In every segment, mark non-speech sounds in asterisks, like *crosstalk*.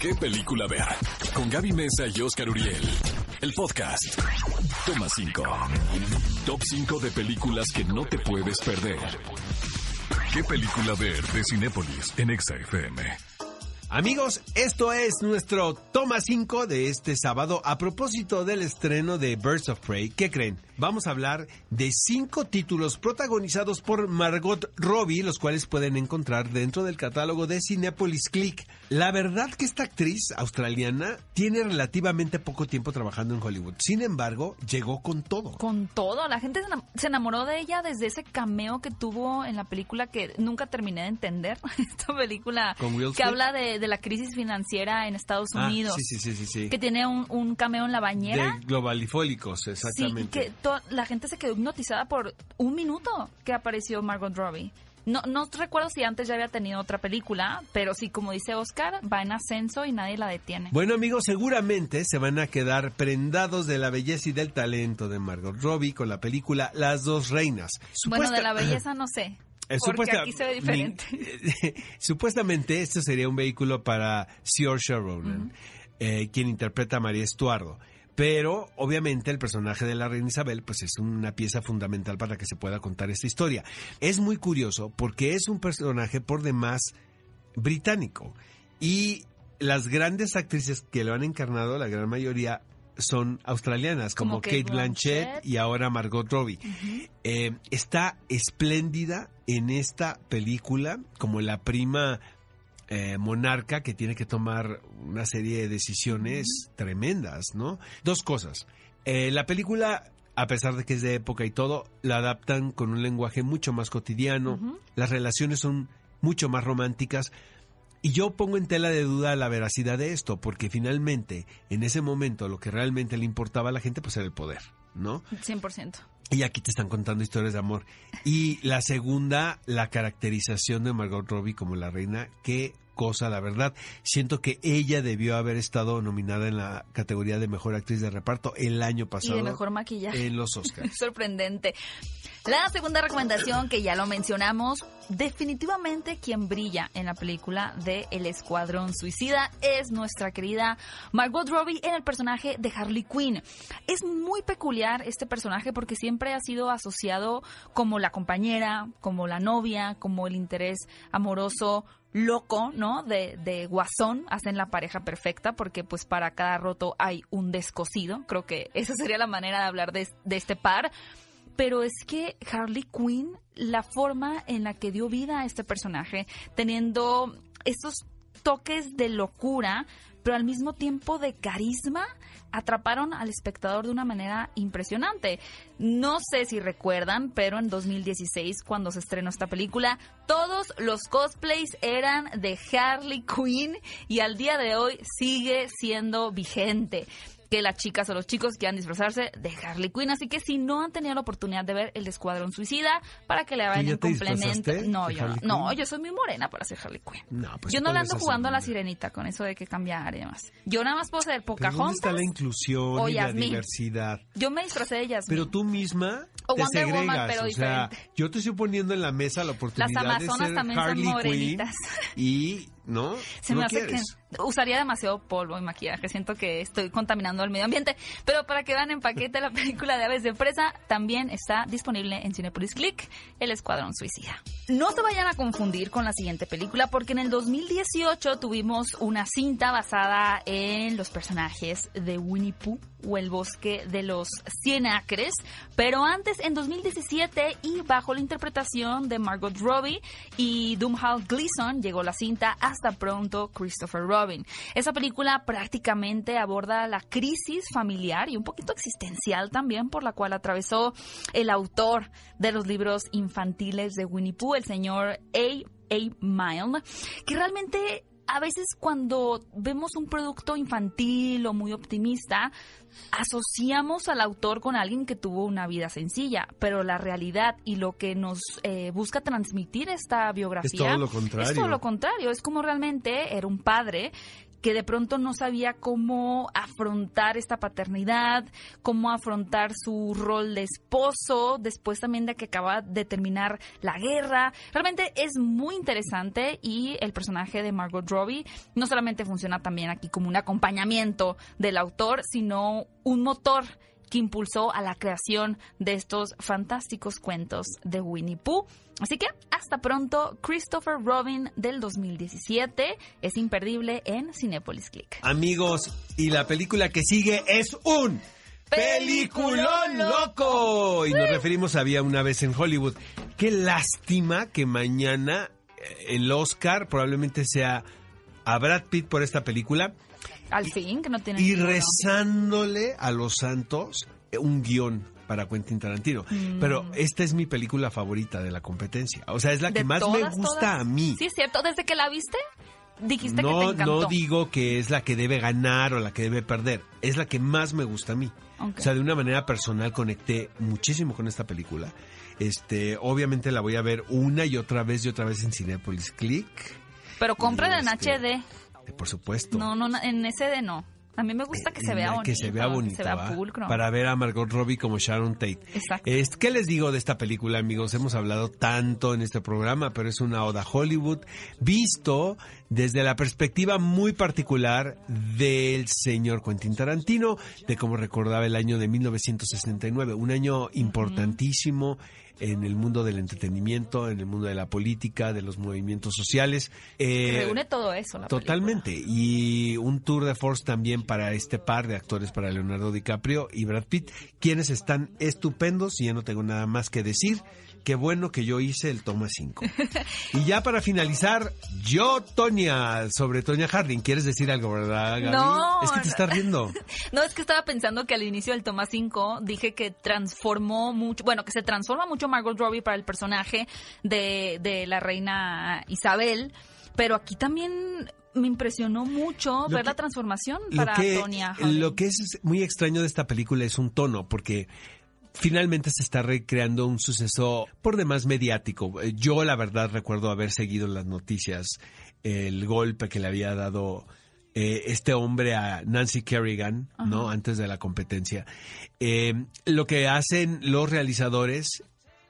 ¿Qué película ver? Con Gaby Mesa y Oscar Uriel. El podcast. Toma 5. Top 5 de películas que no te puedes perder. ¿Qué película ver de Cinépolis en Exa FM? Amigos, esto es nuestro toma 5 de este sábado a propósito del estreno de Birds of Prey. ¿Qué creen? Vamos a hablar de cinco títulos protagonizados por Margot Robbie, los cuales pueden encontrar dentro del catálogo de Cinepolis Click. La verdad que esta actriz australiana tiene relativamente poco tiempo trabajando en Hollywood. Sin embargo, llegó con todo. Con todo. La gente se enamoró de ella desde ese cameo que tuvo en la película que nunca terminé de entender. *laughs* Esta película que habla de, la crisis financiera en Estados ah, Unidos. sí, sí, sí, sí, Que tiene un, cameo en la bañera. De globalifólicos, exactamente. que la gente se quedó hipnotizada por un minuto que apareció Margot Robbie. No, no recuerdo si antes ya había tenido otra película, pero sí, como dice Oscar, va en ascenso y nadie la detiene. Bueno, amigos, seguramente se van a quedar prendados de la belleza y del talento de Margot Robbie con la película Las dos reinas. Bueno, de la belleza no sé. *laughs* Eh, porque aquí se ve diferente. *laughs* supuestamente esto sería un vehículo para Saoirse Ronan, eh, quien interpreta a María Estuardo. Pero obviamente el personaje de la reina Isabel pues es una pieza fundamental para que se pueda contar esta historia. Es muy curioso porque es un personaje por demás británico y las grandes actrices que lo han encarnado, la gran mayoría son australianas, como, Kate, Blanchett, y ahora Margot Robbie. Eh, está espléndida en esta película como la prima eh, monarca que tiene que tomar una serie de decisiones tremendas, ¿no? Dos cosas. Eh, la película, a pesar de que es de época y todo, la adaptan con un lenguaje mucho más cotidiano, las relaciones son mucho más románticas. Y yo pongo en tela de duda la veracidad de esto, porque finalmente, en ese momento, lo que realmente le importaba a la gente, pues era el poder, ¿no? 100%. Y aquí te están contando historias de amor. Y la segunda, la caracterización de Margot Robbie como la reina, qué cosa, la verdad. Siento que ella debió haber estado nominada en la categoría de mejor actriz de reparto el año pasado. Y de mejor maquillaje. En los Oscars. *laughs* Sorprendente. La segunda recomendación, que ya lo mencionamos, definitivamente quien brilla en la película de El Escuadrón Suicida es nuestra querida Margot Robbie en el personaje de Harley Quinn. Es muy peculiar este personaje porque siempre ha sido asociado como la compañera, como la novia, como el interés amoroso loco, ¿no? De, de guasón, hacen la pareja perfecta porque pues para cada roto hay un descosido. Creo que esa sería la manera de hablar de, de este par pero es que Harley Quinn, la forma en la que dio vida a este personaje, teniendo esos toques de locura, pero al mismo tiempo de carisma, atraparon al espectador de una manera impresionante. No sé si recuerdan, pero en 2016, cuando se estrenó esta película, todos los cosplays eran de Harley Quinn y al día de hoy sigue siendo vigente que las chicas o los chicos quieran disfrazarse de Harley Quinn. Así que si no han tenido la oportunidad de ver el Escuadrón Suicida, para que le vayan en complemento. No, yo no, yo soy muy morena para ser Harley Quinn. Pues yo no le ando jugando a la sirenita con eso de que cambiar y demás. Yo nada más puedo ser Pocahontas. ¿Dónde está la inclusión y la diversidad? Yo me disfracé de ellas. Pero tú misma o te Wonder segregas, Woman, pero o sea, yo te estoy poniendo en la mesa la oportunidad Las Amazonas de ser también Harley son morenitas. Y ¿no? *laughs* Se me hace que usaría demasiado polvo y maquillaje. Siento que estoy contaminando al medio ambiente. Pero para que vean en paquete la *laughs* película de Aves de Presa, también está disponible en Cinepolis Click, El Escuadrón Suicida. No se vayan a confundir con la siguiente película, porque en el 2018 tuvimos una cinta basada en los personajes de Winnie Pooh o El Bosque de los Cien Acres. Pero antes, en 2017, y bajo la interpretación de Margot Robbie y Doomhall Gleason, llegó la cinta hasta pronto Christopher Robin. Esa película prácticamente aborda la crisis familiar y un poquito existencial también por la cual atravesó el autor de los libros infantiles de Winnie Pooh, el señor A. A. Milne, que realmente a veces cuando vemos un producto infantil o muy optimista, asociamos al autor con alguien que tuvo una vida sencilla, pero la realidad y lo que nos eh, busca transmitir esta biografía es todo lo contrario. Es todo lo contrario, es como realmente era un padre que de pronto no sabía cómo afrontar esta paternidad, cómo afrontar su rol de esposo, después también de que acaba de terminar la guerra. Realmente es muy interesante y el personaje de Margot Robbie no solamente funciona también aquí como un acompañamiento del autor, sino un motor que impulsó a la creación de estos fantásticos cuentos de Winnie Pooh. Así que hasta pronto, Christopher Robin del 2017 es imperdible en Cinepolis Click. Amigos, y la película que sigue es un peliculón loco. Y nos referimos a Había una vez en Hollywood. Qué lástima que mañana eh, el Oscar probablemente sea a Brad Pitt por esta película. Al fin, que no tiene. Y rezándole a los santos eh, un guion para Quentin Tarantino. Pero esta es mi película favorita de la competencia. O sea, es la que Mm. Más me gusta todas. a mí. Sí, es cierto. Desde que la viste, dijiste que te No, encantó. no digo que es la que debe ganar o la que debe perder. Es la que más me gusta a mí. O sea, de una manera personal conecté muchísimo con esta película. Este, obviamente la voy a ver una y otra vez y otra vez en Cinepolis Click. Pero cómprala en Este, HD. Eh, Por supuesto. No, no, en SD no. A mí me gusta que se vea la bonito. Que se vea bonito. Que se vea. Para ver a Margot Robbie como Sharon Tate. Exacto. ¿Qué les digo de esta película, amigos? Hemos hablado tanto en este programa, pero es una oda Hollywood, visto desde la perspectiva muy particular del señor Quentin Tarantino, de cómo recordaba el año de 1969, un año importantísimo en el mundo del entretenimiento, en el mundo de la política, de los movimientos sociales. Eh, Reúne todo eso. La Totalmente. Y un tour de force también para este par de actores, para Leonardo DiCaprio y Brad Pitt, quienes están estupendos y ya no tengo nada más que decir. Qué bueno que yo hice el toma 5. y ya para finalizar, yo, Tonia, sobre Tonia Harding. ¿Quieres decir algo, verdad, Gaby? No, Es que te estás riendo. *laughs* No, es que estaba pensando que al inicio del toma 5 dije que transformó mucho, bueno, que se transforma mucho Margot Robbie para el personaje de, de la reina Isabel, pero aquí también me impresionó mucho Lo ver que- la transformación para Tonya lo que es muy extraño de esta película es un tono, porque finalmente se está recreando un suceso por demás mediático. Eh, Yo, la verdad, recuerdo haber seguido en las noticias el golpe que le había dado eh, este hombre a Nancy Kerrigan, ¿no? Antes de la competencia. Eh, lo que hacen los realizadores,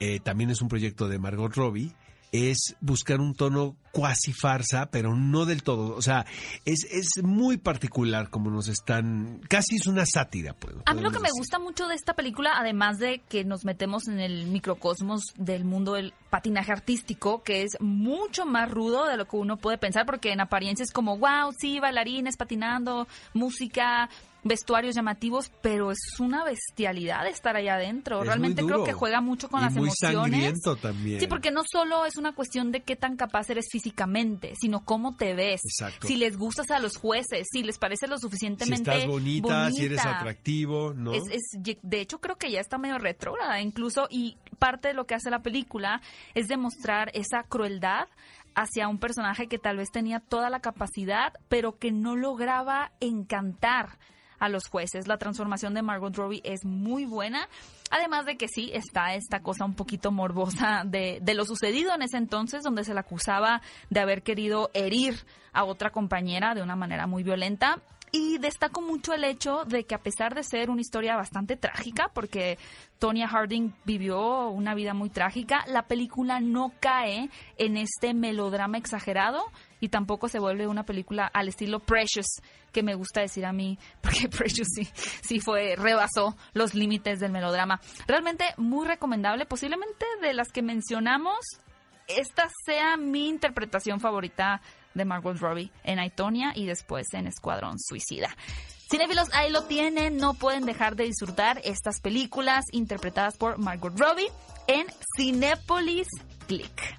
eh, también es un proyecto de Margot Robbie, es buscar un tono cuasi farsa, pero no del todo. O sea, es, es muy particular como nos están... Casi es una sátira, pues. A mí lo que me gusta mucho de esta película, además de que nos metemos en el microcosmos del mundo del patinaje artístico, que es mucho más rudo de lo que uno puede pensar, porque en apariencia es como, wow, sí, bailarines patinando, música, vestuarios llamativos, pero es una bestialidad estar allá adentro. Es Realmente muy creo que juega mucho con Y las muy emociones. sangriento también. Sí, porque no solo es una cuestión de qué tan capaz eres físicamente, sino cómo te ves. Exacto. Si les gustas a los jueces, si les parece lo Si suficientemente estás bonita, si eres atractivo, ¿no? Es, es- de hecho, creo que ya está medio retrógrada incluso y parte de lo que hace la película es demostrar esa crueldad hacia un personaje que tal vez tenía toda la capacidad, pero que no lograba encantar a los jueces. La transformación de Margot Robbie es muy buena. Además de que sí, está esta cosa un poquito morbosa de, de lo sucedido en ese entonces, donde se le acusaba de haber querido herir a otra compañera de una manera muy violenta. Y destaco mucho el hecho de que a pesar de ser una historia bastante trágica, porque Tonya Harding vivió una vida muy trágica, la película no cae en este melodrama exagerado y tampoco se vuelve una película al estilo Precious, que me gusta decir a mí, *laughs* porque Precious sí, sí fue, rebasó los límites del melodrama. Realmente muy recomendable, posiblemente de las que mencionamos, esta sea mi interpretación favorita de Margot Robbie en Aitonia y después en Escuadrón Suicida. Cinefilos, ahí lo tienen, no pueden dejar de disfrutar estas películas interpretadas por Margot Robbie en Cinépolis Click.